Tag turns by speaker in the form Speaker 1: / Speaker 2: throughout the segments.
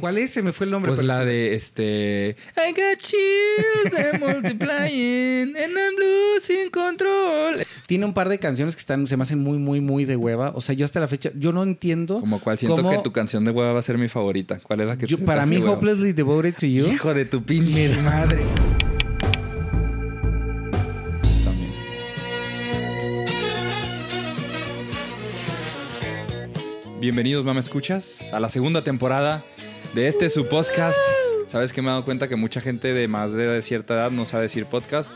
Speaker 1: ¿Cuál es? Se me fue el nombre.
Speaker 2: Pues la
Speaker 1: sí.
Speaker 2: de este. I got chills, I'm multiplying, and I'm losing control.
Speaker 1: Tiene un par de canciones que están, se me hacen muy, muy, muy de hueva. O sea, yo hasta la fecha, yo no entiendo.
Speaker 2: Como cual siento
Speaker 1: cómo-
Speaker 2: que tu canción de hueva va a ser mi favorita. ¿Cuál es la que
Speaker 1: yo-
Speaker 2: te
Speaker 1: para mí,
Speaker 2: hueva?
Speaker 1: Hopelessly Devoted to You.
Speaker 2: Hijo de tu pinche madre. También. Bienvenidos, mamá escuchas, a la segunda temporada de este su podcast. Sabes que me he dado cuenta que mucha gente de más de cierta edad no sabe decir podcast.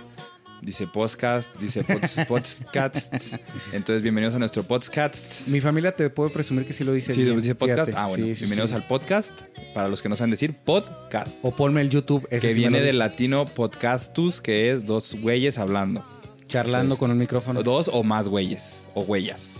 Speaker 2: Dice podcast, dice podcasts. Entonces, bienvenidos a nuestro podcast.
Speaker 1: Mi familia te puede presumir que sí lo dice.
Speaker 2: Sí,
Speaker 1: bien,
Speaker 2: dice podcast.
Speaker 1: fíjate.
Speaker 2: Ah, bueno.
Speaker 1: Sí, sí,
Speaker 2: bienvenidos
Speaker 1: sí.
Speaker 2: al podcast. Para los que no saben decir, podcast.
Speaker 1: O ponme el YouTube.
Speaker 2: Que viene del latino podcastus, que es dos güeyes hablando.
Speaker 1: Charlando
Speaker 2: Entonces,
Speaker 1: con un micrófono.
Speaker 2: Dos o más güeyes. O huellas.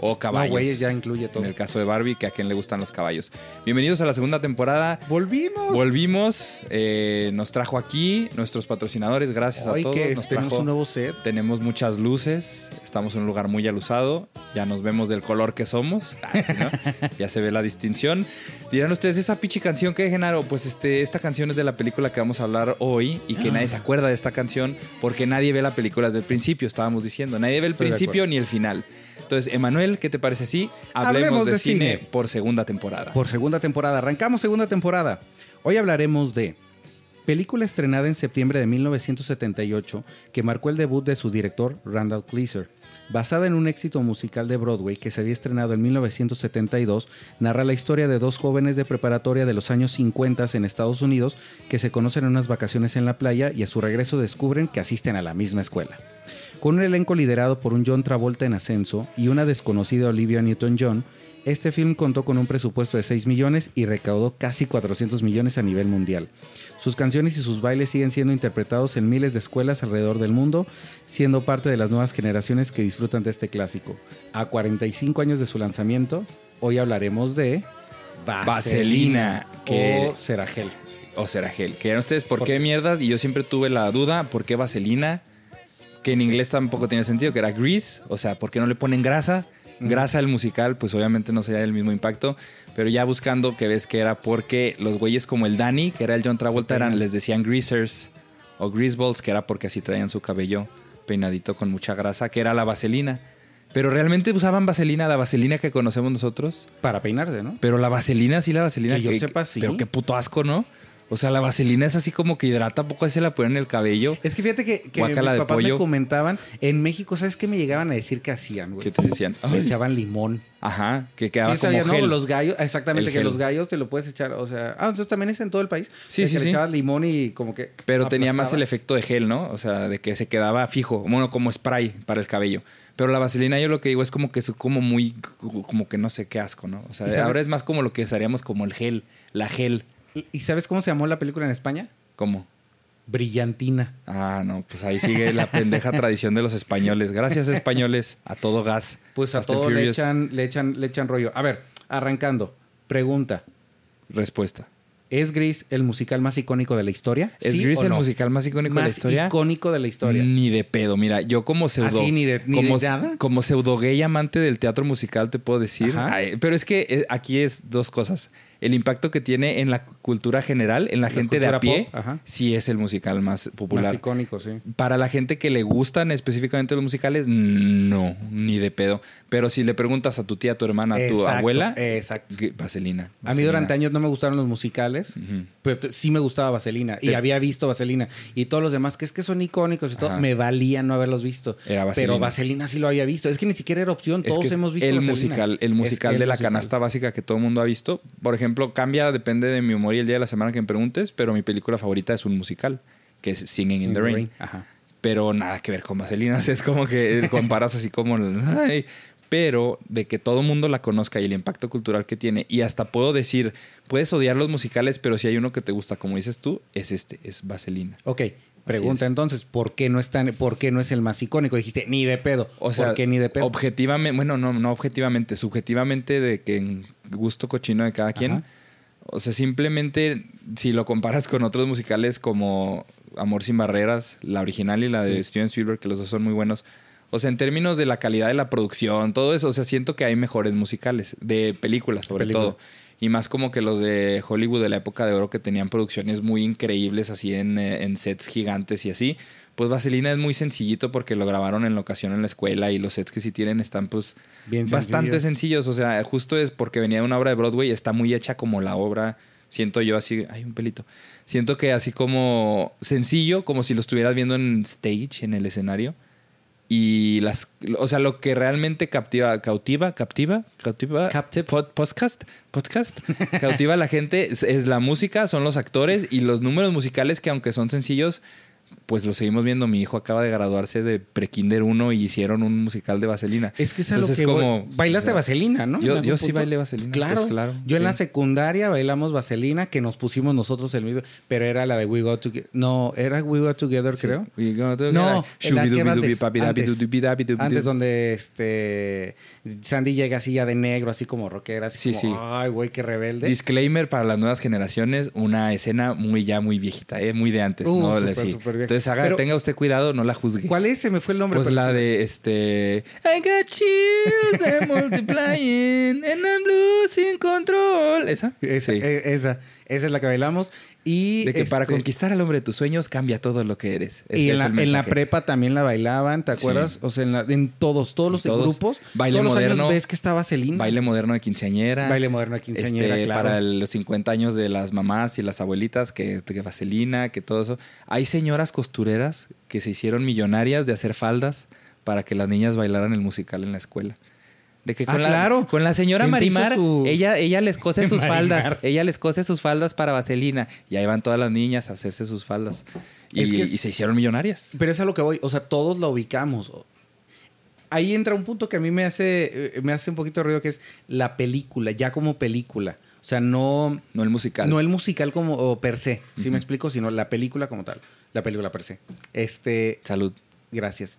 Speaker 2: O caballos.
Speaker 1: No, güeyes ya incluye todo.
Speaker 2: En el caso de Barbie, que a quien le gustan los caballos. Bienvenidos a la segunda temporada.
Speaker 1: Volvimos.
Speaker 2: Volvimos. eh, nos trajo aquí nuestros patrocinadores. Gracias a todos.
Speaker 1: que
Speaker 2: Nos
Speaker 1: tenemos
Speaker 2: trajo-
Speaker 1: un nuevo set.
Speaker 2: Tenemos muchas luces, estamos en un lugar muy alusado, ya nos vemos del color que somos, Ah, ya se ve la distinción. Dirán ustedes, esa pinche canción que Genaro, pues este, esta canción es de la película que vamos a hablar hoy y que nadie se acuerda de esta canción porque nadie ve la película desde el principio, estábamos diciendo, nadie ve el
Speaker 1: Estoy
Speaker 2: principio ni el final. Entonces, Emanuel, ¿qué te parece si hablemos,
Speaker 1: Hablemos
Speaker 2: de,
Speaker 1: de
Speaker 2: cine,
Speaker 1: cine.
Speaker 2: por segunda temporada?
Speaker 1: Por segunda temporada. Arrancamos segunda temporada. Hoy hablaremos de película estrenada en septiembre de 1978 que marcó el debut de su director Randall Kleiser. Basada en un éxito musical de Broadway que se había estrenado en 1972, narra la historia de dos jóvenes de preparatoria de los años 50 en Estados Unidos que se conocen en unas vacaciones en la playa y a su regreso descubren que asisten a la misma escuela. Con un elenco liderado por un John Travolta en ascenso y una desconocida Olivia Newton-John, este film contó con un presupuesto de 6 millones y recaudó casi 400 millones a nivel mundial. Sus canciones y sus bailes siguen siendo interpretados en miles de escuelas alrededor del mundo, siendo parte de las nuevas generaciones que disfrutan de este clásico. A 45 años de su lanzamiento, hoy hablaremos de
Speaker 2: Vaselina, que-
Speaker 1: o Seragel.
Speaker 2: O será gel. Que eran ustedes, ¿por qué mierdas? Y yo siempre tuve la duda, ¿por qué vaselina? Que en inglés tampoco tiene sentido, que era grease. O sea, ¿por qué no le ponen grasa? Grasa al musical, pues obviamente no sería el mismo impacto. Pero ya buscando que ves que era porque los güeyes como el Danny, que era el John Travolta, eran, les decían greasers o greaseballs, que era porque así traían su cabello peinadito con mucha grasa, que era la vaselina. Pero realmente usaban vaselina, la vaselina que conocemos nosotros.
Speaker 1: Para peinarse, ¿no?
Speaker 2: Pero la vaselina, sí, la vaselina.
Speaker 1: Que yo sepa, sí.
Speaker 2: Pero qué puto asco, ¿no? O sea, la vaselina es así como que hidrata, ¿a poco se la ponen en el cabello?
Speaker 1: Es que fíjate que, que mis papás
Speaker 2: pollo.
Speaker 1: me comentaban, en México, ¿sabes qué me llegaban a decir que hacían, güey?
Speaker 2: ¿Qué te decían?
Speaker 1: Le echaban limón.
Speaker 2: Ajá, que quedaba
Speaker 1: sí,
Speaker 2: como
Speaker 1: sabías, ¿no?
Speaker 2: gel.
Speaker 1: Los gallos, exactamente,
Speaker 2: El
Speaker 1: que
Speaker 2: gel.
Speaker 1: los gallos te lo puedes echar, o sea, ah, entonces también es en todo el país.
Speaker 2: Sí, sí,
Speaker 1: que le
Speaker 2: sí.
Speaker 1: echabas limón y como que
Speaker 2: Pero tenía más el efecto de gel, ¿no? O sea, de que se quedaba fijo, bueno, como spray para el cabello. Pero la vaselina yo lo que digo es como que es como muy, como que no sé qué asco, ¿no? O sea, ahora es más como lo que usaríamos como el gel, la gel.
Speaker 1: ¿Y, sabes cómo se llamó la película en España?
Speaker 2: ¿Cómo?
Speaker 1: Brillantina.
Speaker 2: Ah, no, pues ahí sigue la pendeja tradición de los españoles. Gracias, españoles, a todo gas.
Speaker 1: Pues a
Speaker 2: Fast
Speaker 1: todo le echan, le echan, le echan rollo. A ver, arrancando. Pregunta.
Speaker 2: Respuesta.
Speaker 1: ¿Es Gris el musical más icónico de la historia?
Speaker 2: ¿Es
Speaker 1: ¿Sí
Speaker 2: Gris el
Speaker 1: no?
Speaker 2: musical más icónico de la
Speaker 1: Más
Speaker 2: historia?
Speaker 1: icónico de la historia.
Speaker 2: Ni de pedo. Mira, yo como pseudo.
Speaker 1: ¿Así, ni de- ni
Speaker 2: como,
Speaker 1: de nada?
Speaker 2: Como pseudo gay amante del teatro musical, te puedo decir. Ay, pero es que eh, aquí es dos cosas. El impacto que tiene en la cultura general, en la,
Speaker 1: La
Speaker 2: gente de a pie,
Speaker 1: pop,
Speaker 2: sí es el musical más popular.
Speaker 1: Más icónico, sí.
Speaker 2: Para la gente que le gustan específicamente los musicales, no, ni de pedo. Pero si le preguntas a tu tía, a tu hermana, a tu
Speaker 1: Exacto,
Speaker 2: abuela,
Speaker 1: Exacto.
Speaker 2: vaselina.
Speaker 1: A mí durante años no me gustaron los musicales, pero sí me gustaba Vaselina. Y
Speaker 2: Te-
Speaker 1: había visto Vaselina. Y todos los demás, que es que son icónicos y todo,
Speaker 2: Ajá.
Speaker 1: me valía no haberlos visto.
Speaker 2: Era Vaselina.
Speaker 1: Pero Vaselina sí lo había visto. Es que ni siquiera era opción.
Speaker 2: Es
Speaker 1: Todos
Speaker 2: que
Speaker 1: hemos visto
Speaker 2: el
Speaker 1: Vaselina.
Speaker 2: musical, el
Speaker 1: Es
Speaker 2: musical
Speaker 1: el
Speaker 2: de la
Speaker 1: musical.
Speaker 2: canasta básica que todo el mundo ha visto. Por ejemplo, cambia, depende de mi humor y el día de la semana que me preguntes, pero mi película favorita es un musical, que es Singing in, the, Rain.
Speaker 1: Ajá.
Speaker 2: Pero nada que ver con Vaselina, o sea, es como que comparas así como... ay, pero de que todo el mundo la conozca y el impacto cultural que tiene. Y hasta puedo decir, puedes odiar los musicales, pero si hay uno que te gusta, como dices tú, es este, es Vaselina.
Speaker 1: Ok. Pregunta
Speaker 2: es.
Speaker 1: entonces, ¿por qué no es tan, por qué no es el más icónico? Dijiste, ni de pedo.
Speaker 2: O sea,
Speaker 1: ¿Por qué ni de pedo?
Speaker 2: objetivamente, bueno, no, no objetivamente, subjetivamente de que en gusto cochino de cada quien. O sea, simplemente si lo comparas con otros musicales como Amor sin barreras, la original y la de. Steven Spielberg, que los dos son muy buenos. O sea, en términos de la calidad de la producción, todo eso, o sea, siento que hay mejores musicales, de películas sobre
Speaker 1: Película.
Speaker 2: todo. Y más como que los de Hollywood de la época de oro que tenían producciones muy increíbles así en, eh, en sets gigantes y así. Pues Vaselina es muy sencillito porque lo grabaron en locación en la escuela y los sets que sí tienen están pues
Speaker 1: Bien
Speaker 2: bastante
Speaker 1: sencillos.
Speaker 2: sencillos. O sea, justo es porque venía de una obra de Broadway, está muy hecha como la obra. Siento yo así, hay un pelito. Siento que así como sencillo, como si lo estuvieras viendo en stage, en el escenario. Y las, o sea, lo que realmente captiva, cautiva, captiva, cautiva, pod- podcast, podcast, cautiva a la gente es, es la música, son los actores y los números musicales que aunque son sencillos, pues lo seguimos viendo. Mi hijo acaba de graduarse de Prekinder 1 y hicieron un musical de Vaselina.
Speaker 1: Es que es lo
Speaker 2: Entonces,
Speaker 1: que voy.
Speaker 2: como
Speaker 1: Bailaste
Speaker 2: o sea,
Speaker 1: vaselina, ¿no?
Speaker 2: yo- yo sí bailé vaselina,
Speaker 1: Claro,
Speaker 2: pues, claro,
Speaker 1: Yo en la secundaria bailamos vaselina, que nos pusimos nosotros el video, pero era la de We Go Together. No, era We Go Together, creo.
Speaker 2: We go together.
Speaker 1: No, antes, donde este Sandy llega así ya de negro, así como rockera, así
Speaker 2: Sí,
Speaker 1: como,
Speaker 2: sí.
Speaker 1: ay, güey, qué rebelde.
Speaker 2: Disclaimer para las nuevas generaciones, una escena muy ya muy viejita, ¿eh? muy de antes,
Speaker 1: Uh,
Speaker 2: ¿no? Sí. Entonces haga,
Speaker 1: Pero-
Speaker 2: tenga usted cuidado, no la juzgue.
Speaker 1: ¿Cuál es? Se me fue el nombre.
Speaker 2: Pues la
Speaker 1: sí.
Speaker 2: de este I got chills, I'm multiplying and I'm losing control. ¿Esa?
Speaker 1: Esa,
Speaker 2: Sí.
Speaker 1: esa, esa es la que bailamos. Y
Speaker 2: de que para
Speaker 1: este,
Speaker 2: conquistar al hombre de tus sueños cambia todo lo que eres.
Speaker 1: Y en la, en la prepa también la bailaban, ¿te
Speaker 2: Sí.
Speaker 1: acuerdas? O sea, en, la- en todos, todos los
Speaker 2: Todos.
Speaker 1: grupos.
Speaker 2: Baile
Speaker 1: todos los
Speaker 2: moderno.
Speaker 1: años ves que está Vaselina.
Speaker 2: Baile moderno de quinceañera.
Speaker 1: Baile moderno de quinceañera,
Speaker 2: Este,
Speaker 1: claro.
Speaker 2: Para los 50 años de las mamás y las abuelitas, que, que vaselina, que todo eso. Hay señoras costureras que se hicieron millonarias de hacer faldas para que las niñas bailaran el musical en la escuela. De que
Speaker 1: Ah,
Speaker 2: con, la,
Speaker 1: claro.
Speaker 2: con la señora Marimar,
Speaker 1: su-
Speaker 2: ella, ella les cose sus
Speaker 1: Marimar.
Speaker 2: faldas. Ella les cose sus faldas para vaselina. Y ahí van todas las niñas a hacerse sus faldas. Y,
Speaker 1: Es que es-
Speaker 2: y se hicieron millonarias.
Speaker 1: Pero es a lo que voy. O sea, todos la ubicamos. Ahí entra un punto que a mí me hace, eh, me hace un poquito de ruido, que es la película, ya como película. O sea, no,
Speaker 2: No el musical.
Speaker 1: no el musical como o per se, si me explico, sino la película como tal. La película per se. Este,
Speaker 2: Salud.
Speaker 1: Gracias.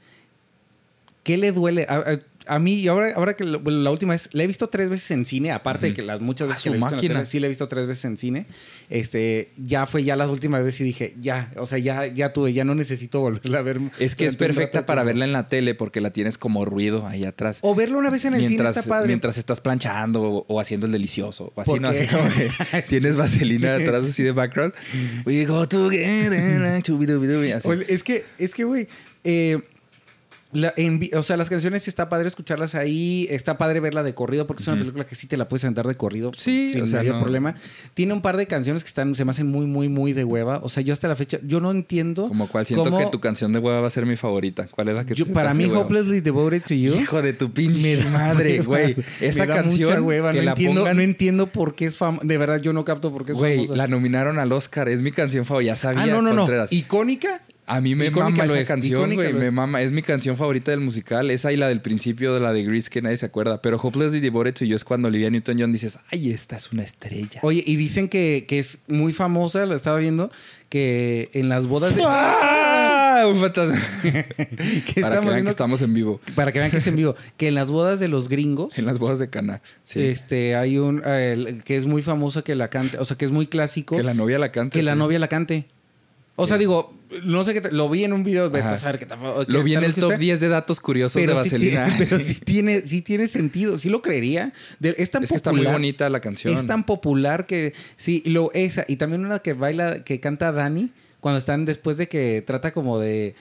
Speaker 1: ¿Qué le duele? A, a- a mí, y ahora, ahora que lo- la última vez, la he visto tres veces en cine, aparte de que las muchas
Speaker 2: A
Speaker 1: veces que la he visto en la
Speaker 2: máquina.
Speaker 1: tele, sí la he visto tres veces en cine. Este, ya fue ya las últimas veces y dije, ya, o sea, ya, ya tuve, ya no necesito volverla a ver.
Speaker 2: Es que es perfecta para verla en la tele porque la tienes como ruido ahí atrás.
Speaker 1: O verla una vez en el
Speaker 2: mientras,
Speaker 1: cine está padre.
Speaker 2: mientras estás planchando o, o haciendo el delicioso. O así,
Speaker 1: ¿Por
Speaker 2: ¿no? Así como que tienes vaselina atrás así de background. We go together like chubidubidubi, así.
Speaker 1: Es que, es que, güey, eh, la- en vi- o sea, las canciones sí está padre escucharlas ahí, está padre verla de corrido, porque es una película que sí te la puedes andar de corrido.
Speaker 2: Sí,
Speaker 1: sin
Speaker 2: o sea, no-
Speaker 1: problema. Tiene un par de canciones que están, se me hacen muy, muy, muy de hueva. O sea, yo hasta la fecha, yo no entiendo.
Speaker 2: Como cual siento
Speaker 1: cómo-
Speaker 2: que tu canción de hueva va a ser mi favorita. ¿Cuál es la que
Speaker 1: yo-
Speaker 2: te
Speaker 1: para mí? Hopelessly Devoted to You.
Speaker 2: Hijo de tu pinche madre, güey. Esa canción
Speaker 1: mucha hueva.
Speaker 2: que
Speaker 1: no
Speaker 2: la
Speaker 1: entiendo,
Speaker 2: pongan-
Speaker 1: no entiendo por qué es famosa. De verdad, yo no capto por qué es
Speaker 2: Güey,
Speaker 1: famosa.
Speaker 2: la nominaron al Oscar. Es mi canción favorita. Ya sabía,
Speaker 1: ah, no, no, no. Icónica.
Speaker 2: A mí me
Speaker 1: Icónica
Speaker 2: mama esa
Speaker 1: es,
Speaker 2: canción, güey. Me
Speaker 1: es.
Speaker 2: mama. Es mi canción favorita del musical. Esa y la del principio de la de Grease que nadie se acuerda. Pero Hopelessly Devoted to You es cuando Olivia Newton-John dices, ay, esta es una estrella.
Speaker 1: Oye, y dicen que, que es muy famosa, lo estaba viendo, que en las bodas de.
Speaker 2: ¡Ah! Un fantasma.
Speaker 1: que
Speaker 2: Para que vean que estamos en vivo.
Speaker 1: para que vean que es en vivo, que en las bodas de los gringos,
Speaker 2: En las bodas de Cana. Sí.
Speaker 1: este, hay un eh, que es muy famosa que la cante, o sea, que es muy clásico,
Speaker 2: que la novia la canta.
Speaker 1: que la novia la cante. O sea, digo, no sé qué, lo vi en un video, vete
Speaker 2: Ajá.
Speaker 1: a saber qué tampoco-
Speaker 2: Lo vi en el top
Speaker 1: sea,
Speaker 2: 10 de datos curiosos de
Speaker 1: pero sí, tiene,
Speaker 2: Vaselina.
Speaker 1: pero sí tiene, sí tiene sentido, sí lo creería. De- es tan
Speaker 2: es que está muy bonita la canción.
Speaker 1: Es tan popular que sí, lo esa y también una que baila que canta Dani cuando están después de que trata como de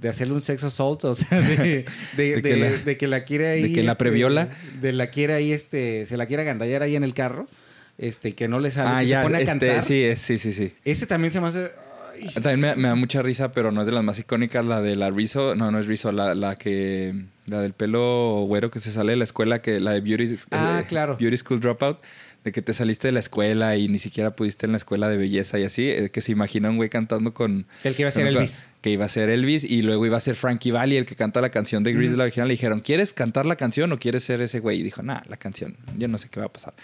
Speaker 1: de hacerle un sexo assault, o sea, de, de-
Speaker 2: De que
Speaker 1: de-
Speaker 2: la-
Speaker 1: de que la quiere ahí
Speaker 2: de que la
Speaker 1: este,
Speaker 2: previola.
Speaker 1: de la quiere ahí este se la quiere agandallar ahí en el carro, este que no le sale,
Speaker 2: Ah,
Speaker 1: que
Speaker 2: ya.
Speaker 1: se pone a
Speaker 2: este,
Speaker 1: cantar.
Speaker 2: sí, sí, sí, sí.
Speaker 1: Ese también se me hace
Speaker 2: También me, me da mucha risa, pero no es de las más icónicas, la de la Rizzo. No, no es Rizzo, la, la que. La del pelo güero que se sale de la escuela, que la de Beauty,
Speaker 1: Ah,
Speaker 2: eh,
Speaker 1: claro.
Speaker 2: Beauty School Dropout, de que te saliste de la escuela y ni siquiera pudiste en la escuela de belleza y así, eh, que se imagina un güey cantando con...
Speaker 1: El que iba a ser Elvis.
Speaker 2: Que iba a ser Elvis y luego iba a ser Frankie Valli, el que canta la canción de Grease, la original. Le dijeron, ¿quieres cantar la canción o quieres ser ese güey? Y dijo, nah, la canción, yo no sé qué va a pasar.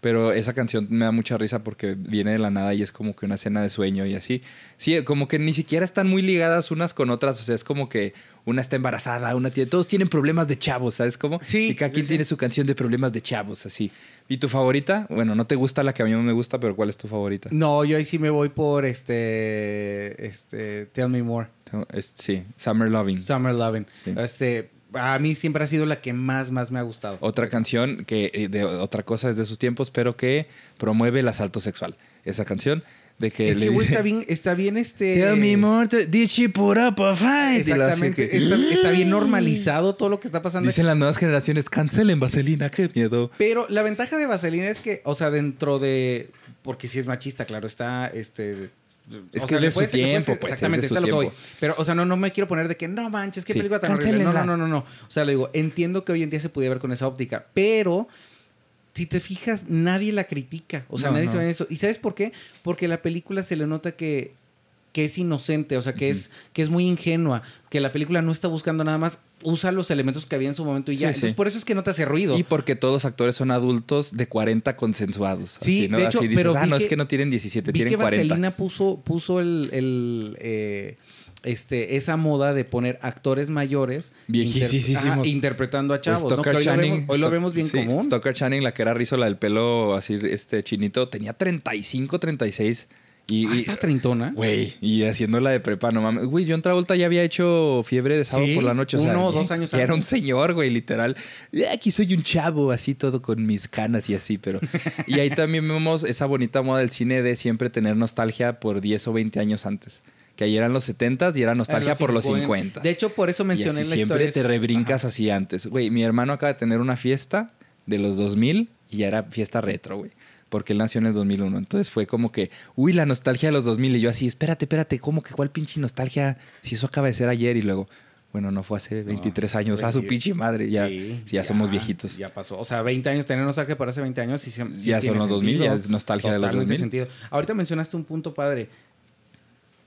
Speaker 2: Pero esa canción me da mucha risa porque viene de la nada y es como que una escena de sueño y así. Sí, como que ni siquiera están muy ligadas unas con otras. O sea, es como que una está embarazada, una tiene. Todos tienen problemas de chavos, ¿sabes cómo?
Speaker 1: Sí,
Speaker 2: Y cada quien
Speaker 1: sí,
Speaker 2: tiene su canción de problemas de chavos, así. ¿Y tu favorita? Bueno, no te gusta la que a mí no me gusta, pero ¿cuál es tu favorita?
Speaker 1: No, yo ahí sí me voy por este este Tell Me More.
Speaker 2: Sí, Summer Loving.
Speaker 1: Summer Lovin'.
Speaker 2: Sí.
Speaker 1: Este, a mí siempre ha sido la que más, más me ha gustado.
Speaker 2: Otra canción que eh, de otra cosa es de sus tiempos, pero que promueve el asalto sexual. Esa canción de que
Speaker 1: Es
Speaker 2: le
Speaker 1: que,
Speaker 2: dice,
Speaker 1: está bien, está bien este...
Speaker 2: Tell me more, lo hace
Speaker 1: Exactamente.
Speaker 2: que-
Speaker 1: Está, está bien normalizado todo lo que está pasando.
Speaker 2: Dicen las nuevas generaciones, cancelen vaselina, qué miedo.
Speaker 1: Pero la ventaja de Vaselina es que, o sea, dentro de. Porque si es machista, claro, está este.
Speaker 2: Es
Speaker 1: o
Speaker 2: que es de su
Speaker 1: puedes-
Speaker 2: tiempo, pues,
Speaker 1: Exactamente,
Speaker 2: es de
Speaker 1: es a
Speaker 2: su
Speaker 1: lo que voy. Pero, o sea, no, no me quiero poner de que no manches, qué
Speaker 2: Sí,
Speaker 1: película tan horrible. No, no, no, no, no. O sea, le digo, entiendo que hoy en día se pudiera ver con esa óptica, pero si te fijas, nadie la critica. O sea,
Speaker 2: No,
Speaker 1: nadie
Speaker 2: no.
Speaker 1: se ve en eso. ¿Y sabes por qué? Porque la película se le nota que que es inocente, o sea, que, es, que es muy ingenua, que la película no está buscando nada más, usa los elementos que había en su momento y ya.
Speaker 2: Sí, sí.
Speaker 1: Entonces, por eso es que no te hace ruido.
Speaker 2: Y porque todos los actores son adultos de 40 consensuados.
Speaker 1: Sí,
Speaker 2: así, ¿no?
Speaker 1: de hecho,
Speaker 2: Así dices,
Speaker 1: pero
Speaker 2: ah, no,
Speaker 1: que-
Speaker 2: es que no tienen 17,
Speaker 1: Vi
Speaker 2: tienen
Speaker 1: que
Speaker 2: 40.
Speaker 1: Vaselina puso, puso el, el, eh, este, esa moda de poner actores mayores
Speaker 2: Viejísimos.
Speaker 1: inter- ajá, interpretando a chavos. ¿no? Que hoy, lo
Speaker 2: Channing,
Speaker 1: vemos, hoy lo vemos bien
Speaker 2: sí,
Speaker 1: común.
Speaker 2: Stoker Channing, la que era rizo, la del pelo así, este chinito, tenía 35, 36. Y,
Speaker 1: Ah,
Speaker 2: y-
Speaker 1: está treintona.
Speaker 2: Güey, y haciéndola de prepa, no mames. Güey, John Travolta ya había hecho fiebre de sábado
Speaker 1: Sí,
Speaker 2: por la noche. O sea,
Speaker 1: uno o
Speaker 2: y-
Speaker 1: dos años
Speaker 2: y era
Speaker 1: antes.
Speaker 2: un señor, güey, literal. "Eh, Aquí soy un chavo, así todo con mis canas y así, pero. y ahí también vemos esa bonita moda del cine de siempre tener nostalgia por 10 o 20 años antes. Que ahí eran los 70s y era nostalgia por los 50.
Speaker 1: De hecho, por eso
Speaker 2: Y
Speaker 1: mencioné
Speaker 2: así
Speaker 1: en la
Speaker 2: siempre
Speaker 1: historia.
Speaker 2: te rebrincas así antes. Güey, mi hermano acaba de tener una fiesta de los 2000 y ya era fiesta retro, güey. Porque él nació en el 2001. Entonces fue como que, uy, la nostalgia de los 2000. Y yo así, espérate, espérate, ¿cómo que cuál pinche nostalgia? Si eso acaba de ser ayer y luego, bueno, no fue hace 23 años. A su
Speaker 1: 20.
Speaker 2: pinche madre. Ya,
Speaker 1: Sí,
Speaker 2: ya, somos viejitos.
Speaker 1: Ya pasó. O sea, 20 años, tener nostalgia para hace 20 años. Sí, sí
Speaker 2: Ya son los 2000,
Speaker 1: sentido.
Speaker 2: ya es nostalgia de los
Speaker 1: Totalmente
Speaker 2: 2000.
Speaker 1: sentido. Ahorita mencionaste un punto padre.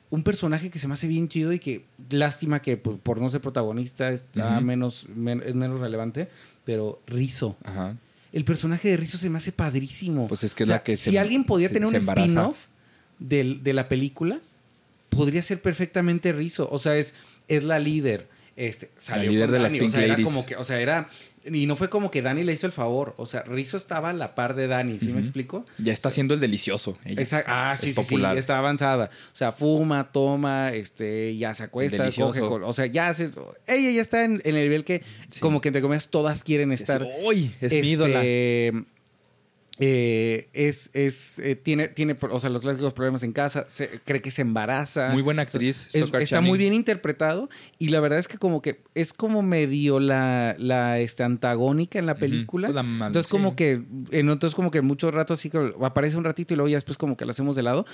Speaker 1: Un personaje que se me hace bien chido y que lástima que por, por no ser protagonista está menos, men- es menos relevante, pero Rizzo.
Speaker 2: Ajá.
Speaker 1: El personaje de Rizzo se me hace padrísimo.
Speaker 2: Pues es que
Speaker 1: O sea,
Speaker 2: la que se-
Speaker 1: Si alguien podía
Speaker 2: se-
Speaker 1: tener un spin-off de la película, podría ser perfectamente Rizzo. O sea, es, es la líder. Este, salió
Speaker 2: líder
Speaker 1: con
Speaker 2: de las Pink
Speaker 1: o sea, era
Speaker 2: Ladies.
Speaker 1: como que, o sea, era. Y no fue como que Dani le hizo el favor. O sea, Rizzo estaba a la par de Dani, ¿sí me explico?
Speaker 2: Ya está haciendo el delicioso. ella.
Speaker 1: Ah, sí,
Speaker 2: Es
Speaker 1: sí,
Speaker 2: popular.
Speaker 1: sí, está avanzada. O sea, fuma, toma, este, ya se acuesta, coge. o sea, ya se, ella ya está en, en el nivel que,
Speaker 2: Sí.
Speaker 1: como que entre comillas, todas quieren estar.
Speaker 2: Es mi
Speaker 1: Este,
Speaker 2: ídola.
Speaker 1: Eh, es, es, eh, tiene, tiene, o sea, los clásicos problemas en casa, se- cree que se embaraza.
Speaker 2: Muy buena actriz.
Speaker 1: Es- está
Speaker 2: Channing.
Speaker 1: muy bien interpretado y la verdad es que como que es como medio la, la este, antagónica en la película.
Speaker 2: Pues la mal-
Speaker 1: entonces
Speaker 2: sí.
Speaker 1: como que en entonces como que mucho rato así que aparece un ratito y luego ya después como que la hacemos de lado.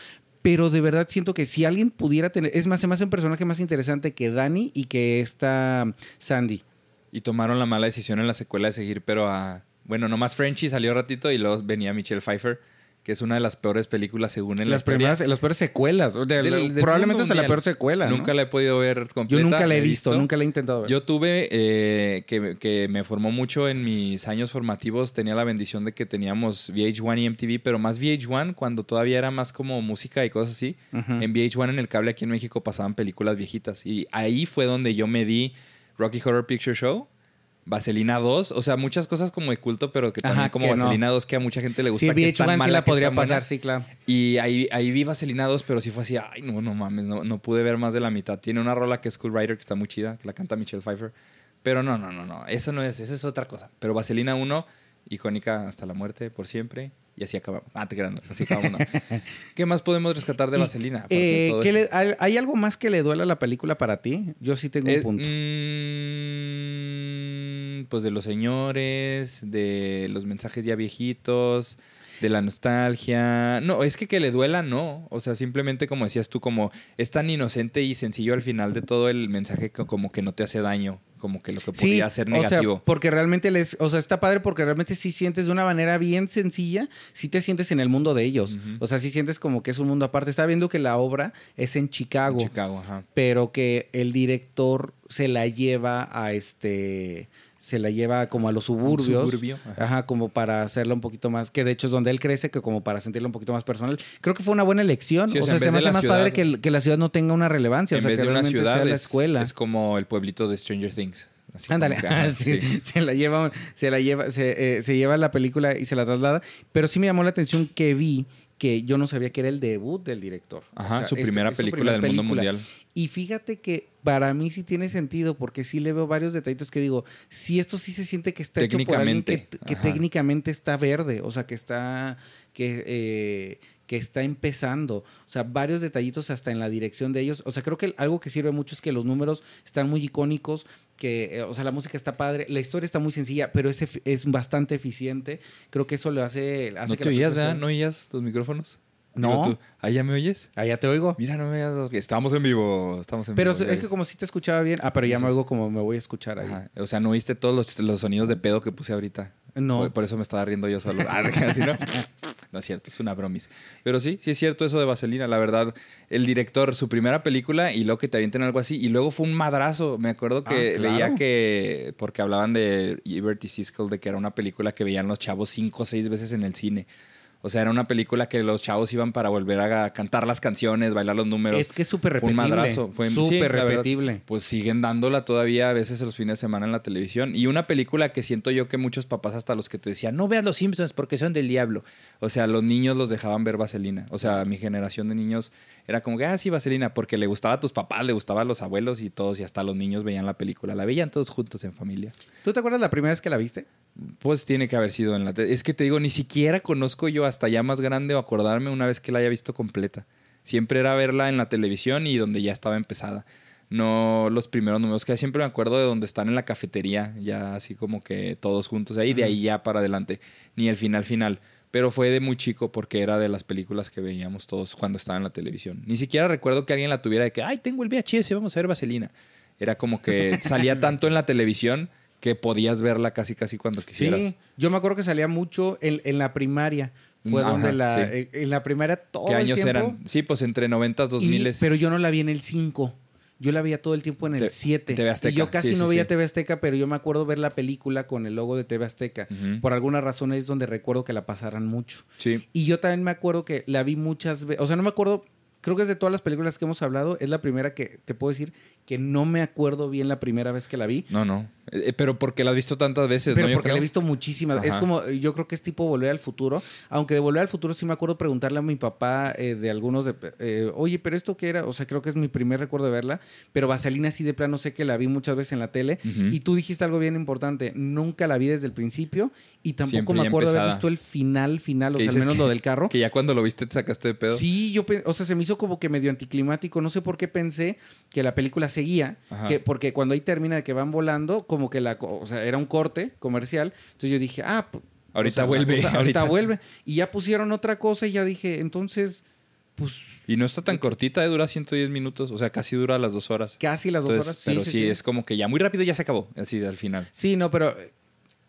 Speaker 1: Pero de verdad siento que si alguien pudiera tener, es más, se me hace un personaje más interesante que Dani y que esta Sandy.
Speaker 2: Y tomaron la mala decisión en la secuela de seguir, pero a. Bueno, nomás Frenchy salió ratito y luego venía Michelle Pfeiffer, que es una de las peores películas según en la
Speaker 1: Las
Speaker 2: historia.
Speaker 1: primeras, las peores secuelas. de-
Speaker 2: Del- del
Speaker 1: probablemente hasta la peor secuela. ¿no?
Speaker 2: Nunca la he podido ver completa.
Speaker 1: Yo nunca la he
Speaker 2: he
Speaker 1: visto, nunca la he intentado ver.
Speaker 2: Yo tuve, eh, que, que me formó mucho en mis años formativos, tenía la bendición de que teníamos VH1 y MTV, pero más VH1 cuando todavía era más como música y cosas así. En VH1 en el cable aquí en México pasaban películas viejitas y ahí fue donde yo me di Rocky Horror Picture Show. Vaselina 2, o sea, muchas cosas como de culto, pero que también
Speaker 1: Ajá,
Speaker 2: como
Speaker 1: que no.
Speaker 2: Vaselina 2 que a mucha gente le gusta.
Speaker 1: Sí,
Speaker 2: que es tan
Speaker 1: VH1 sí
Speaker 2: mala
Speaker 1: la
Speaker 2: que
Speaker 1: podría
Speaker 2: buena.
Speaker 1: pasar, sí, claro.
Speaker 2: Y ahí, ahí vi Vaselina 2, pero sí fue así, ay, no, no mames, no, no pude ver más de la mitad. Tiene una rola que es Cool Rider, que está muy chida, que la canta Michelle Pfeiffer. Pero no, no, no, no, eso no es, esa es otra cosa. Pero Vaselina 1, icónica hasta la muerte, por siempre. Y así acabamos. Ah, te así acabamos. ¿no? ¿Qué más podemos rescatar de Vaselina?
Speaker 1: eh, ¿qué le- hay, algo más que le duela a la película para ti? Yo sí tengo un
Speaker 2: Eh,
Speaker 1: punto.
Speaker 2: mm, pues de los señores, de los mensajes ya viejitos, de la nostalgia. No, es que que le duela, no. O sea, simplemente como decías tú, como es tan inocente y sencillo al final de todo el mensaje que como que no te hace daño, como que lo que podría ser negativo.
Speaker 1: O sea, porque realmente les, o sea, está padre porque realmente sí sientes de una manera bien sencilla, sí te sientes en el mundo de ellos. O sea, sí sientes como que es un mundo aparte. Está viendo que la obra es en Chicago,
Speaker 2: Chicago, ajá.
Speaker 1: pero que el director se la lleva a este se la lleva como a los suburbios,
Speaker 2: suburbio, ajá.
Speaker 1: ajá. como para hacerla un poquito más, que de hecho es donde él crece, que como para sentirla un poquito más personal. Creo que fue una buena elección.
Speaker 2: Sí, o
Speaker 1: o,
Speaker 2: sea,
Speaker 1: sea, se me hace más padre que, el- que la ciudad no tenga una relevancia.
Speaker 2: en
Speaker 1: o sea,
Speaker 2: vez
Speaker 1: que
Speaker 2: de una ciudad
Speaker 1: sea la
Speaker 2: es,
Speaker 1: escuela.
Speaker 2: es como el pueblito de Stranger Things.
Speaker 1: Ándale, ah, sí,
Speaker 2: sí.
Speaker 1: se la lleva, se la lleva, se, eh, se lleva la película y se la traslada. Pero sí me llamó la atención que vi que yo no sabía que era el debut del director.
Speaker 2: Ajá,
Speaker 1: O sea,
Speaker 2: su
Speaker 1: es-
Speaker 2: primera
Speaker 1: es su
Speaker 2: película del mundo mundial.
Speaker 1: Y fíjate que para mí sí tiene sentido, porque sí le veo varios detallitos que digo, sí, esto sí se siente que está hecho por alguien que,
Speaker 2: Técnicamente,
Speaker 1: que técnicamente está verde, o sea, que está, que, eh, que está empezando. O sea, varios detallitos hasta en la dirección de ellos. O sea, creo que algo que sirve mucho es que los números están muy icónicos, que, eh, o sea, la música está padre, la historia está muy sencilla, pero es, es bastante eficiente. Creo que eso lo hace... hace
Speaker 2: ¿No
Speaker 1: que
Speaker 2: te oías, verdad? ¿No oías tus micrófonos?
Speaker 1: No.
Speaker 2: Tú, ¿Ahí ya me oyes?
Speaker 1: Ah, ya te oigo.
Speaker 2: Mira, no me veas. Estamos en vivo. Estamos en
Speaker 1: Pero
Speaker 2: vivo.
Speaker 1: es que como si te escuchaba bien. Ah, pero ya me oigo como me voy a escuchar ahí.
Speaker 2: Ajá. O sea, no oíste todos los, los sonidos de pedo que puse ahorita.
Speaker 1: No.
Speaker 2: Por, por eso me estaba riendo yo solo. Ah, ¿sí, no? es cierto, es una bromis. Pero sí, sí es cierto eso de Vaselina. La verdad, el director, su primera película y luego que te avienten algo así. Y luego fue un madrazo. Me acuerdo que
Speaker 1: Ah, claro.
Speaker 2: veía que, porque hablaban de Ebert y Siskel, de que era una película que veían los chavos cinco o seis veces en el cine. O sea, era una película que los chavos iban para volver a cantar las canciones, bailar los números.
Speaker 1: Es que es súper
Speaker 2: Fue un
Speaker 1: repetible.
Speaker 2: madrazo. Fue
Speaker 1: Súper
Speaker 2: sí, la verdad,
Speaker 1: repetible.
Speaker 2: pues siguen dándola todavía a veces los fines de semana en la televisión. Y una película que siento yo que muchos papás, hasta los que te decían, no veas los Simpsons porque son del diablo. O sea, los niños los dejaban ver Vaselina. O sea, mi generación de niños era como que, ah, sí, Vaselina, porque le gustaba a tus papás, le gustaba a los abuelos y todos, y hasta los niños veían la película. La veían todos juntos en familia.
Speaker 1: ¿Tú te acuerdas la primera vez que la viste?
Speaker 2: Pues tiene que haber sido en la. Es que te digo, ni siquiera conozco yo hasta ya más grande o acordarme una vez que la haya visto completa. Siempre era verla en la televisión y donde ya estaba empezada. No los primeros números, que siempre me acuerdo de donde están en la cafetería, ya así como que todos juntos ahí, de ahí ya para adelante, ni el final final. Pero fue de muy chico porque era de las películas que veíamos todos cuando estaba en la televisión. Ni siquiera recuerdo que alguien la tuviera de que, ay, tengo el VHS, vamos a ver Vaselina. Era como que salía tanto en la televisión que podías verla casi casi cuando quisieras.
Speaker 1: Sí. Yo me acuerdo que salía mucho en, en la primaria. Fue
Speaker 2: Ajá,
Speaker 1: donde la.
Speaker 2: sí.
Speaker 1: eh, En la primaria todo
Speaker 2: ¿Qué
Speaker 1: el
Speaker 2: años
Speaker 1: tiempo.
Speaker 2: eran? Sí, pues entre 90
Speaker 1: Y-
Speaker 2: 2000
Speaker 1: pero yo no la vi en el 5. Yo la veía todo el tiempo en el
Speaker 2: Te-
Speaker 1: 7.
Speaker 2: TV Azteca,
Speaker 1: Y yo casi
Speaker 2: sí,
Speaker 1: no
Speaker 2: sí,
Speaker 1: veía. TV Azteca, pero yo me acuerdo ver la película con el logo de TV Azteca. Por alguna razón es donde recuerdo que la pasaran mucho.
Speaker 2: Sí.
Speaker 1: Y yo también me acuerdo que la vi muchas veces. O sea, no me acuerdo. Creo que es de todas las películas que hemos hablado, es la primera que te puedo decir que no me acuerdo bien la primera vez que la vi.
Speaker 2: No, no. Eh, pero porque la has visto tantas veces,
Speaker 1: Pero
Speaker 2: ¿no?
Speaker 1: Porque la he visto muchísimas. Es
Speaker 2: Ajá.
Speaker 1: como, yo creo que es tipo Volver al Futuro. Aunque de Volver al Futuro sí me acuerdo preguntarle a mi papá eh, de algunos de, eh, oye, pero esto qué era? O sea, creo que es mi primer recuerdo de verla. Pero Vaselina sí de plano sé que la vi muchas veces en la tele. Y tú dijiste algo bien importante. Nunca la vi desde el principio. Y tampoco
Speaker 2: Siempre
Speaker 1: me acuerdo haber
Speaker 2: empezada.
Speaker 1: visto el final, final. O sea, al menos
Speaker 2: que-
Speaker 1: lo del carro.
Speaker 2: Que ya cuando lo viste te sacaste de pedo.
Speaker 1: Sí, yo, o sea, se me hizo como que medio anticlimático. No sé por qué pensé que la película seguía, que, porque cuando ahí termina de que van volando, como que la, co- o sea, era un corte comercial. Entonces yo dije, ah,
Speaker 2: Ahorita
Speaker 1: o sea, la
Speaker 2: vuelve,
Speaker 1: cosa-
Speaker 2: ahorita.
Speaker 1: ahorita vuelve. Y ya pusieron otra cosa y ya dije, entonces, pues
Speaker 2: Y no está tan cortita, eh, dura 110 minutos. O sea, casi dura las dos horas.
Speaker 1: casi las dos
Speaker 2: Entonces,
Speaker 1: horas.
Speaker 2: pero sí, es como que ya muy rápido ya se acabó. Así al final.
Speaker 1: Sí, no, pero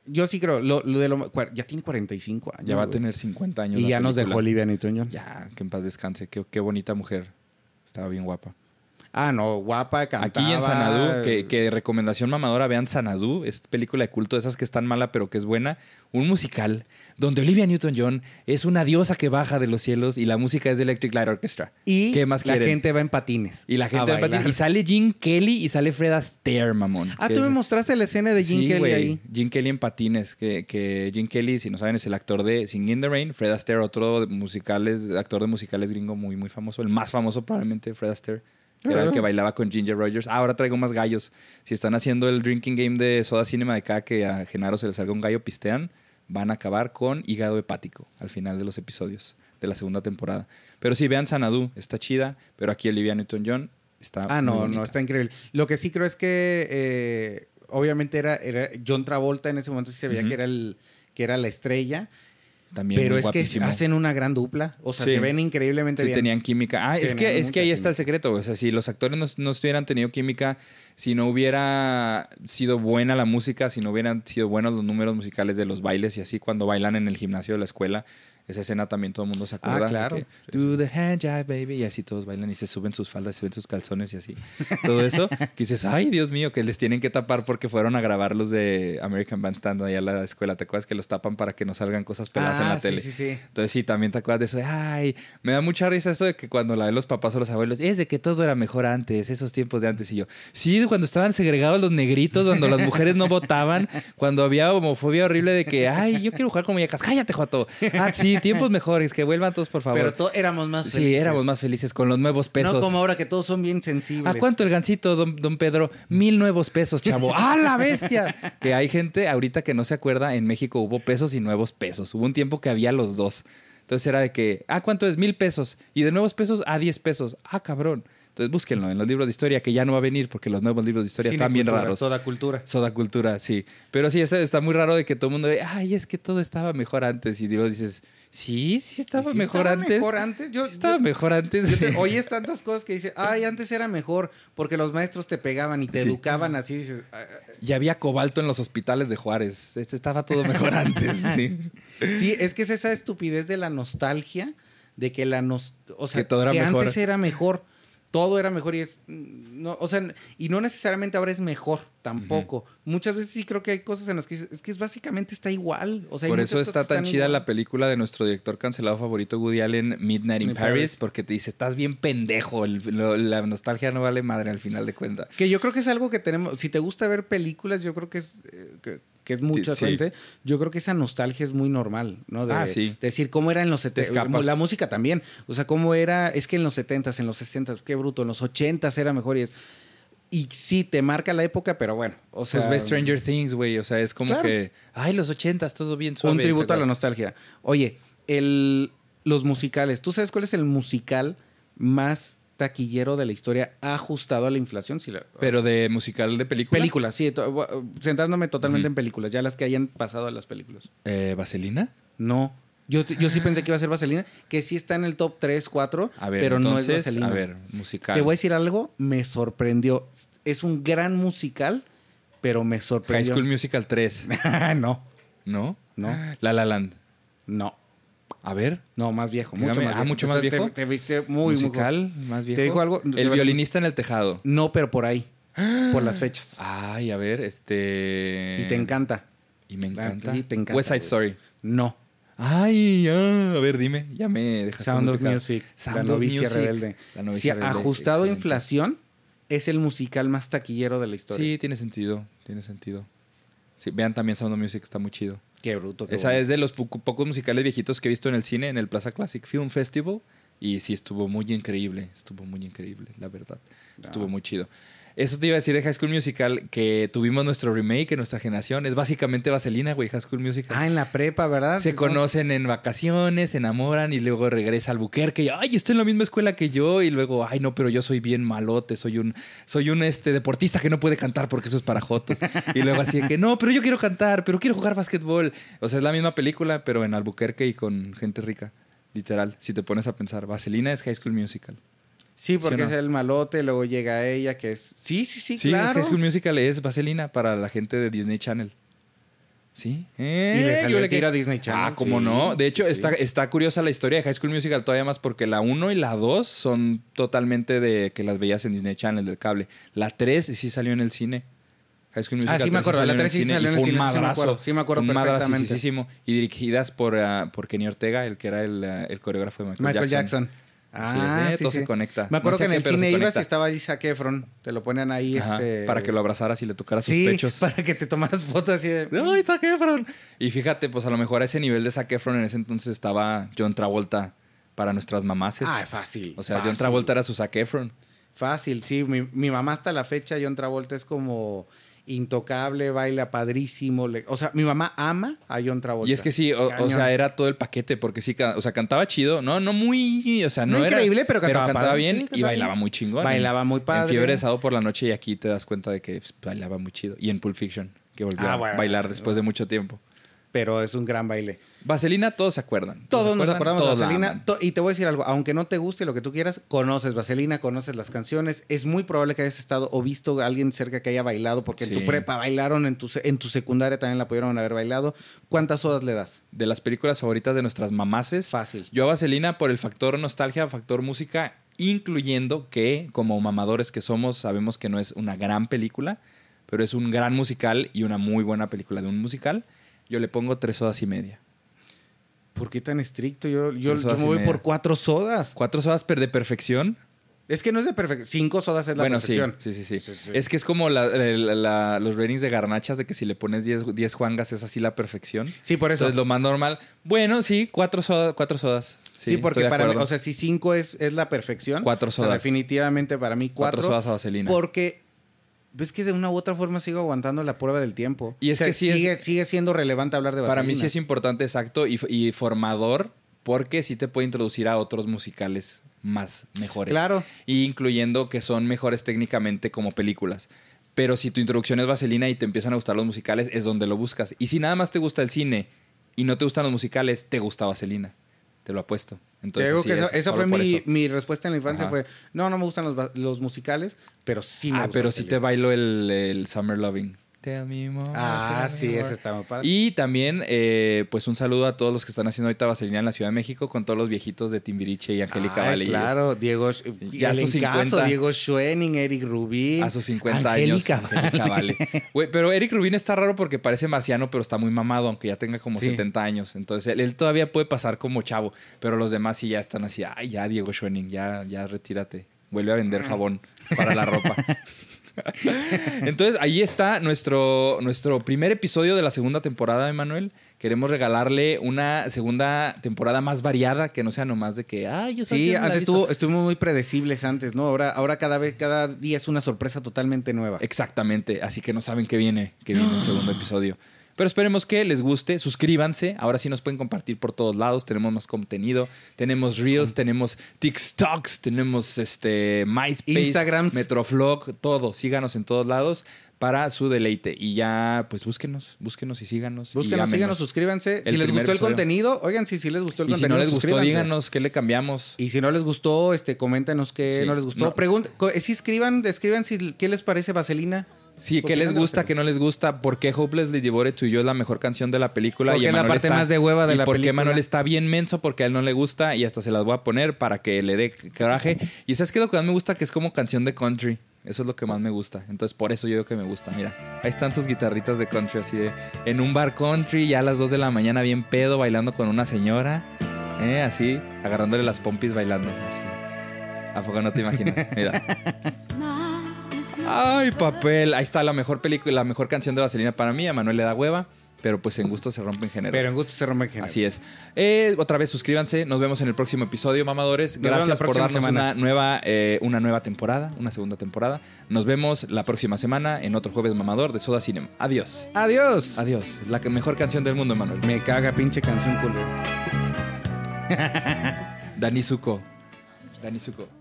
Speaker 1: yo sí creo, lo, lo de lo, ya tiene 45 años.
Speaker 2: Ya va a tener 50 años.
Speaker 1: Y ya nos dejó Olivia Newton-John.
Speaker 2: Ya, que en paz descanse. Qué, qué bonita mujer. Estaba bien guapa.
Speaker 1: Ah, no, guapa, cantaba.
Speaker 2: Aquí en Sanadú, que, que recomendación mamadora, vean Sanadú, es película de culto, de esas que están mala pero que es buena. Un musical donde Olivia Newton-John es una diosa que baja de los cielos y la música es de Electric Light Orchestra.
Speaker 1: Y
Speaker 2: ¿Qué más
Speaker 1: la
Speaker 2: quieren?
Speaker 1: gente va en patines.
Speaker 2: Y la gente va
Speaker 1: bailar.
Speaker 2: patir- Y sale Gene Kelly y sale Fred Astaire, mamón.
Speaker 1: Ah, tú
Speaker 2: es-
Speaker 1: me mostraste la escena de Jim
Speaker 2: Sí,
Speaker 1: Kelly
Speaker 2: güey.
Speaker 1: ahí.
Speaker 2: Gene Kelly en patines. Que, que Gene Kelly, si no saben, es el actor de Singing in the Rain. Fred Astaire, otro de musicales, actor de musicales gringo muy, muy famoso. El más famoso probablemente, Fred Astaire. Que era el que bailaba con Ginger Rogers. Ah, ahora traigo más gallos. Si están haciendo el drinking game de Soda Cinema de acá, que a Genaro se le salga un gallo pistean, van a acabar con hígado hepático al final de los episodios de la segunda temporada. Pero sí, vean Sanadu, está chida. Pero aquí Olivia Newton-John está
Speaker 1: Ah, no, no, está increíble. Lo que sí creo es que eh, obviamente era, era John Travolta en ese momento sí se veía que era el que era la estrella,
Speaker 2: También
Speaker 1: pero
Speaker 2: muy
Speaker 1: es que hacen una gran dupla, o sea,
Speaker 2: Sí.
Speaker 1: se ven increíblemente
Speaker 2: Sí,
Speaker 1: bien.
Speaker 2: tenían química. Ah, es que, es que ahí está el secreto. O sea, si los actores no, no hubieran tenido química, si no hubiera sido buena la música, si no hubieran sido buenos los números musicales de los bailes y así, cuando bailan en el gimnasio de la escuela, esa escena también todo el mundo se acuerda.
Speaker 1: Ah, claro.
Speaker 2: que, Do the hand jive, baby. Y así todos bailan y se suben sus faldas, se ven sus calzones y así. Todo eso, que dices, ay, Dios mío, que les tienen que tapar porque fueron a grabar los de American Bandstand allá a la escuela. ¿Te acuerdas que los tapan para que no salgan cosas peladas en
Speaker 1: Ah,
Speaker 2: la
Speaker 1: sí,
Speaker 2: tele?
Speaker 1: sí, sí.
Speaker 2: Entonces sí, también te acuerdas de eso. de, Ay, me da mucha risa eso de que cuando la ven los papás o los abuelos, es de que todo era mejor antes, esos tiempos de antes. Y yo, sí, cuando estaban segregados los negritos, cuando las mujeres no votaban, cuando había homofobia horrible de que, ay, yo quiero jugar con muñecas, cállate, Joto. Ah, sí, tiempos mejores, que vuelvan todos, por favor.
Speaker 1: Pero to- éramos más
Speaker 2: sí,
Speaker 1: felices.
Speaker 2: éramos más felices con los nuevos pesos.
Speaker 1: No como ahora que todos son bien sensibles.
Speaker 2: ¿A cuánto el gancito, don, don Pedro? Mil nuevos pesos, chavo. ¡Ah, la bestia! que hay gente ahorita que no se acuerda, en México hubo pesos y nuevos pesos. Hubo un tiempo que había los dos. Entonces era de que, ah, ¿cuánto es? Mil pesos. Y de nuevos pesos a diez pesos. Ah, cabrón. Entonces búsquenlo en los libros de historia, que ya no va a venir porque los nuevos libros de historia
Speaker 1: Cine
Speaker 2: están bien raros.
Speaker 1: Toda cultura.
Speaker 2: Soda cultura, sí. Pero sí, está, está muy raro de que todo el mundo ve, ay, es que todo estaba mejor antes. Y luego dices, sí, sí estaba
Speaker 1: Sí
Speaker 2: mejor
Speaker 1: estaba
Speaker 2: antes.
Speaker 1: mejor antes. Yo-
Speaker 2: Sí estaba
Speaker 1: yo-
Speaker 2: mejor antes.
Speaker 1: Yo te- oyes tantas cosas que dices, ay, antes era mejor porque los maestros te pegaban y te
Speaker 2: Sí.
Speaker 1: educaban así. Dices, "Ah,
Speaker 2: Y había cobalto en los hospitales de Juárez. Este estaba todo mejor antes. Sí.
Speaker 1: Sí, es que es esa estupidez de la nostalgia, de que la nos, o sea,
Speaker 2: Que todo era mejor.
Speaker 1: antes era mejor, todo era mejor y es no, o sea, y no necesariamente ahora es mejor tampoco. Muchas veces sí creo que hay cosas en las que es que es básicamente está igual, o sea,
Speaker 2: Por eso está tan chida
Speaker 1: igual.
Speaker 2: la película de nuestro director cancelado favorito, Woody Allen, Midnight in
Speaker 1: In
Speaker 2: Paris,
Speaker 1: Paris.
Speaker 2: porque te dice, estás bien pendejo. el- lo- la nostalgia no vale madre al final de cuentas.
Speaker 1: Que yo creo que es algo que tenemos. Si te gusta ver películas, yo creo que es, eh, que, que es mucha
Speaker 2: Sí, sí.
Speaker 1: gente. Yo creo que esa nostalgia es muy normal, ¿no? De,
Speaker 2: Ah, sí.
Speaker 1: de decir cómo era en los
Speaker 2: Te
Speaker 1: 70.
Speaker 2: escapas.
Speaker 1: La música también. O sea, cómo era. Es que en los 70s, en los 60s, qué bruto. En los 80s era mejor y es. Y sí, te marca la época, pero bueno. O sea,
Speaker 2: Pues ve Stranger Things, güey. O sea, es como
Speaker 1: Claro.
Speaker 2: que, ay, los ochentas, todo bien suave.
Speaker 1: un tributo a la nostalgia. Oye, el, los musicales. ¿Tú sabes cuál es el musical más taquillero de la historia ajustado a la inflación? Si la-
Speaker 2: Pero de musical de película.
Speaker 1: Películas, sí, to- centrándome totalmente en películas, ya las que hayan pasado a las películas.
Speaker 2: Eh, ¿Vaselina?
Speaker 1: No. Yo, yo sí pensé que iba a ser Vaselina, que sí está en el top 3, 4,
Speaker 2: A ver,
Speaker 1: pero
Speaker 2: entonces,
Speaker 1: no es Vaselina.
Speaker 2: a ver, musical.
Speaker 1: Te voy a decir algo, me sorprendió. Es un gran musical, pero me
Speaker 2: High
Speaker 1: sorprendió.
Speaker 2: School Musical 3,
Speaker 1: no,
Speaker 2: ¿no?
Speaker 1: No.
Speaker 2: La La Land.
Speaker 1: no,
Speaker 2: A ver,
Speaker 1: no, más viejo,
Speaker 2: Dígame.
Speaker 1: mucho más
Speaker 2: Ah,
Speaker 1: viejo.
Speaker 2: mucho más
Speaker 1: te- viste muy,
Speaker 2: musical más viejo.
Speaker 1: ¿Te dijo algo?
Speaker 2: El violinista en el tejado.
Speaker 1: No, pero por ahí, por las fechas.
Speaker 2: Ay, a ver, este.
Speaker 1: Y te encanta.
Speaker 2: Y me
Speaker 1: Ah,
Speaker 2: encanta.
Speaker 1: sí, te encanta,
Speaker 2: West Side. Story.
Speaker 1: No.
Speaker 2: Ay, ah, a ver, dime. Ya me dejaste
Speaker 1: Sound of. Music,
Speaker 2: Sound
Speaker 1: la novicia
Speaker 2: Music,
Speaker 1: rebelde.
Speaker 2: La novicia
Speaker 1: Si
Speaker 2: rebelde,
Speaker 1: ajustado a inflación, es el musical más taquillero de la historia.
Speaker 2: Sí, tiene sentido. Tiene sentido. Sí, vean también Sound of Music, está muy chido.
Speaker 1: Qué bruto. qué
Speaker 2: Esa
Speaker 1: bueno.
Speaker 2: es de los poco- pocos musicales viejitos que he visto en el cine, en el Plaza Classic Film Festival. Y sí, estuvo muy increíble. Estuvo muy increíble, la verdad. Estuvo muy chido. Eso te iba a decir de High School Musical, que tuvimos nuestro remake en nuestra generación. Es básicamente Vaselina, güey, High School Musical.
Speaker 1: Ah, en la prepa, ¿verdad?
Speaker 2: Se conocen en vacaciones, se enamoran y luego regresa al Buquerque y ay, estoy en la misma escuela que yo y luego, ay, no, pero yo soy bien malote, soy un soy un este deportista que no puede cantar porque eso es para jotos. Y luego así de que, no, pero yo quiero cantar, pero quiero jugar básquetbol. O sea, es la misma película, pero en Albuquerque y con gente rica, literal, si te pones a pensar. Vaselina es High School Musical.
Speaker 1: Sí, porque
Speaker 2: ¿Sí
Speaker 1: es el malote, luego llega ella, que es. Sí, sí, sí,
Speaker 2: Sí, es
Speaker 1: claro.
Speaker 2: High School Musical es Vaselina para la gente de Disney Channel. Sí. Eh,
Speaker 1: Y le salió
Speaker 2: yo
Speaker 1: el tiro a Disney Channel,
Speaker 2: Ah, cómo
Speaker 1: sí,
Speaker 2: no. De hecho,
Speaker 1: sí, sí.
Speaker 2: Está, está curiosa la historia de High School Musical todavía más porque la 1 y la 2 son totalmente de que las veías en Disney Channel del cable. La 3 sí salió en el cine. High School Musical
Speaker 1: Ah, sí me
Speaker 2: 3
Speaker 1: acuerdo, la
Speaker 2: salió en
Speaker 1: 3 sí salió en
Speaker 2: fue
Speaker 1: el
Speaker 2: un
Speaker 1: cine, sí me
Speaker 2: madrazo.
Speaker 1: sí me acuerdo
Speaker 2: un
Speaker 1: perfectamente.
Speaker 2: Y dirigidas por, ah, por Kenny Ortega, el que era el, ah, el coreógrafo de Michael,
Speaker 1: Michael
Speaker 2: Jackson.
Speaker 1: Jackson.
Speaker 2: Así
Speaker 1: Ah,
Speaker 2: es, eh,
Speaker 1: sí,
Speaker 2: todo
Speaker 1: sí.
Speaker 2: se conecta.
Speaker 1: Me acuerdo
Speaker 2: No sé
Speaker 1: que en
Speaker 2: qué,
Speaker 1: el cine ibas y estaba Zac Efron. Te lo ponían ahí,
Speaker 2: Ajá,
Speaker 1: este.
Speaker 2: Para que lo abrazaras y le tocaras sus pechos.
Speaker 1: para que te tomaras fotos así de.
Speaker 2: ¡Ay, Zac Efron! Y fíjate, pues a lo mejor a ese nivel de Zac Efron en ese entonces estaba John Travolta para nuestras mamaces.
Speaker 1: Ah, fácil.
Speaker 2: o sea, John. Travolta era su Zac Efron.
Speaker 1: Fácil, sí. Mi, mi mamá hasta la fecha, John Travolta, es como intocable, baila padrísimo. le- o sea, mi mamá ama a John Travolta.
Speaker 2: Y es que sí, o, sea, era todo el paquete, porque sí, o sea, cantaba chido, no, no muy, o sea, no,
Speaker 1: No
Speaker 2: era-
Speaker 1: increíble, pero cantaba padre.
Speaker 2: bien
Speaker 1: Sí,
Speaker 2: y
Speaker 1: cantaba
Speaker 2: bailaba
Speaker 1: bien.
Speaker 2: muy chingón.
Speaker 1: Bailaba muy padre.
Speaker 2: En Fiebre de Sábado por la noche y aquí te das cuenta de que pues, bailaba muy chido. Y en Pulp Fiction, que volvió
Speaker 1: Ah,
Speaker 2: a bailar después de mucho tiempo.
Speaker 1: Pero es un gran baile.
Speaker 2: Vaselina, todos se acuerdan.
Speaker 1: Todos nos acordamos de Vaselina. y te voy a decir algo, aunque no te guste lo que tú quieras, conoces Vaselina, conoces las canciones. Es muy probable que hayas estado o visto a alguien cerca que haya bailado, porque en tu prepa bailaron, en tu, en tu secundaria también la pudieron haber bailado. ¿Cuántas sodas le das?
Speaker 2: de las películas favoritas de nuestras mamaces.
Speaker 1: Fácil.
Speaker 2: Yo a Vaselina por el factor nostalgia, factor música, incluyendo que como mamadores que somos sabemos que no es una gran película, pero es un gran musical y una muy buena película de un musical. Yo le pongo tres horas y media.
Speaker 1: ¿Por qué tan estricto? Yo, yo, yo
Speaker 2: sodas
Speaker 1: me voy por cuatro sodas.
Speaker 2: Cuatro horas per de perfección.
Speaker 1: Es que no es de perfección. Cinco sodas es la
Speaker 2: bueno,
Speaker 1: perfección.
Speaker 2: sí, sí, sí,
Speaker 1: Sí, sí.
Speaker 2: Es que es como la- la- la- los ratings de garnachas de que si le pones 10, 10 juangas es así la perfección.
Speaker 1: Sí, por eso.
Speaker 2: Entonces lo más normal. Bueno, sí, cuatro, soda- cuatro sodas.
Speaker 1: Sí,
Speaker 2: Sí,
Speaker 1: porque para mí, o sea, si cinco es, es la perfección.
Speaker 2: Cuatro
Speaker 1: o sea,
Speaker 2: sodas.
Speaker 1: definitivamente para mí cuatro.
Speaker 2: Cuatro sodas a vaselina.
Speaker 1: Porque ves que de una u otra forma sigo aguantando la prueba del tiempo.
Speaker 2: Y es
Speaker 1: O sea,
Speaker 2: que sí es-
Speaker 1: sigue, siendo relevante hablar de
Speaker 2: Para mí sí
Speaker 1: vaselina.
Speaker 2: es importante, exacto, y, y formador, porque sí te puede introducir a otros musicales más mejores.
Speaker 1: Claro.
Speaker 2: Y incluyendo que son mejores técnicamente como películas. Pero si tu introducción es vaselina y te empiezan a gustar los musicales, es donde lo buscas. Y si nada más te gusta el cine y no te gustan los musicales, te gusta vaselina. Te lo apuesto. Entonces,
Speaker 1: que eso,
Speaker 2: es,
Speaker 1: eso
Speaker 2: solo
Speaker 1: fue mi,
Speaker 2: eso.
Speaker 1: mi respuesta en la infancia.
Speaker 2: Ajá.
Speaker 1: Fue, no, no me gustan los, los musicales, pero sí me
Speaker 2: Ah, pero sí te bailo el, el Summer Loving. Tell me more,
Speaker 1: Ah,
Speaker 2: tell me
Speaker 1: sí,
Speaker 2: more.
Speaker 1: ese está muy padre.
Speaker 2: Y también, eh, pues un saludo a todos los que están haciendo ahorita vaselina en la Ciudad de México con todos los viejitos de Timbiriche y Angélica
Speaker 1: Ay,
Speaker 2: Vale.
Speaker 1: claro, Diego, y
Speaker 2: a sus
Speaker 1: encaso,
Speaker 2: 50.
Speaker 1: Diego Schwenning, Eric Rubin.
Speaker 2: A sus 50
Speaker 1: Angélica
Speaker 2: años. Angélica Vale. Güey, pero Eric Rubin está raro porque parece marciano, pero está muy mamado, aunque ya tenga como
Speaker 1: Sí.
Speaker 2: 70 años. Entonces, él, él todavía puede pasar como chavo, pero los demás sí ya están así, ay, ya, Diego Schwenning, ya, ya retírate. Vuelve a vender jabón para la ropa. Entonces, ahí está nuestro, nuestro primer episodio de la segunda temporada, Emanuel. Queremos regalarle una segunda temporada más variada, que no sea nomás de que, ay, yo soy
Speaker 1: Sí, antes
Speaker 2: visto".
Speaker 1: estuvo, estuvimos muy predecibles antes, ¿no? Ahora, ahora cada vez, cada día es una sorpresa totalmente nueva.
Speaker 2: Exactamente, así que no saben qué viene, que viene el segundo episodio. Pero esperemos que les guste, suscríbanse, ahora sí nos pueden compartir por todos lados, tenemos más contenido, tenemos Reels, tenemos TikToks, tenemos este MySpace,
Speaker 1: Instagrams.
Speaker 2: Metroflog, todo, síganos en todos lados para su deleite y ya pues búsquenos, búsquenos y síganos.
Speaker 1: Búsquenos, síganos, suscríbanse.
Speaker 2: El
Speaker 1: si les gustó el
Speaker 2: episodio.
Speaker 1: contenido, oigan, si sí les gustó el
Speaker 2: Y si
Speaker 1: contenido,
Speaker 2: no les gustó, díganos qué le cambiamos.
Speaker 1: Y si no les gustó, este, coméntanos qué
Speaker 2: Sí.
Speaker 1: no les gustó.
Speaker 2: No.
Speaker 1: Pregunta, co- sí escriban, escriban si qué les parece Vaselina.
Speaker 2: Sí,
Speaker 1: ¿Por
Speaker 2: qué les
Speaker 1: le
Speaker 2: gusta, qué no les gusta, por qué Hopelessly Devoted to You es la mejor canción de la película
Speaker 1: Porque
Speaker 2: y
Speaker 1: es la parte
Speaker 2: está-
Speaker 1: más de hueva de
Speaker 2: y
Speaker 1: la
Speaker 2: por qué
Speaker 1: película.
Speaker 2: Manuel está bien menso porque a él no le gusta y hasta se las voy a poner para que le dé coraje. Y sabes qué lo que más me gusta que es como canción de country. Eso es lo que más me gusta. Entonces por eso yo digo que me gusta. Mira, ahí están sus guitarritas de country así de en un bar country ya a las 2 de la mañana bien pedo bailando con una señora, eh, así agarrándole las pompis bailando. Así. ¿A poco no te imaginas? Mira. Ay, papel. Ahí está la mejor película, la mejor canción de Vaselina para mí. A Manuel le da hueva, pero pues en gusto se rompen géneros.
Speaker 1: Pero en gusto se rompe el género.
Speaker 2: Así es. Eh, otra vez suscríbanse. Nos vemos en el próximo episodio, mamadores.
Speaker 1: Nos
Speaker 2: Gracias por darnos
Speaker 1: semana.
Speaker 2: una nueva, eh, una nueva temporada, una segunda temporada. Nos vemos la próxima semana en otro jueves mamador de Soda Cinema. Adiós.
Speaker 1: Adiós.
Speaker 2: Adiós. La mejor canción del mundo, Manuel.
Speaker 1: Me caga pinche canción culera.
Speaker 2: Dani Zuko. Dani Zuko.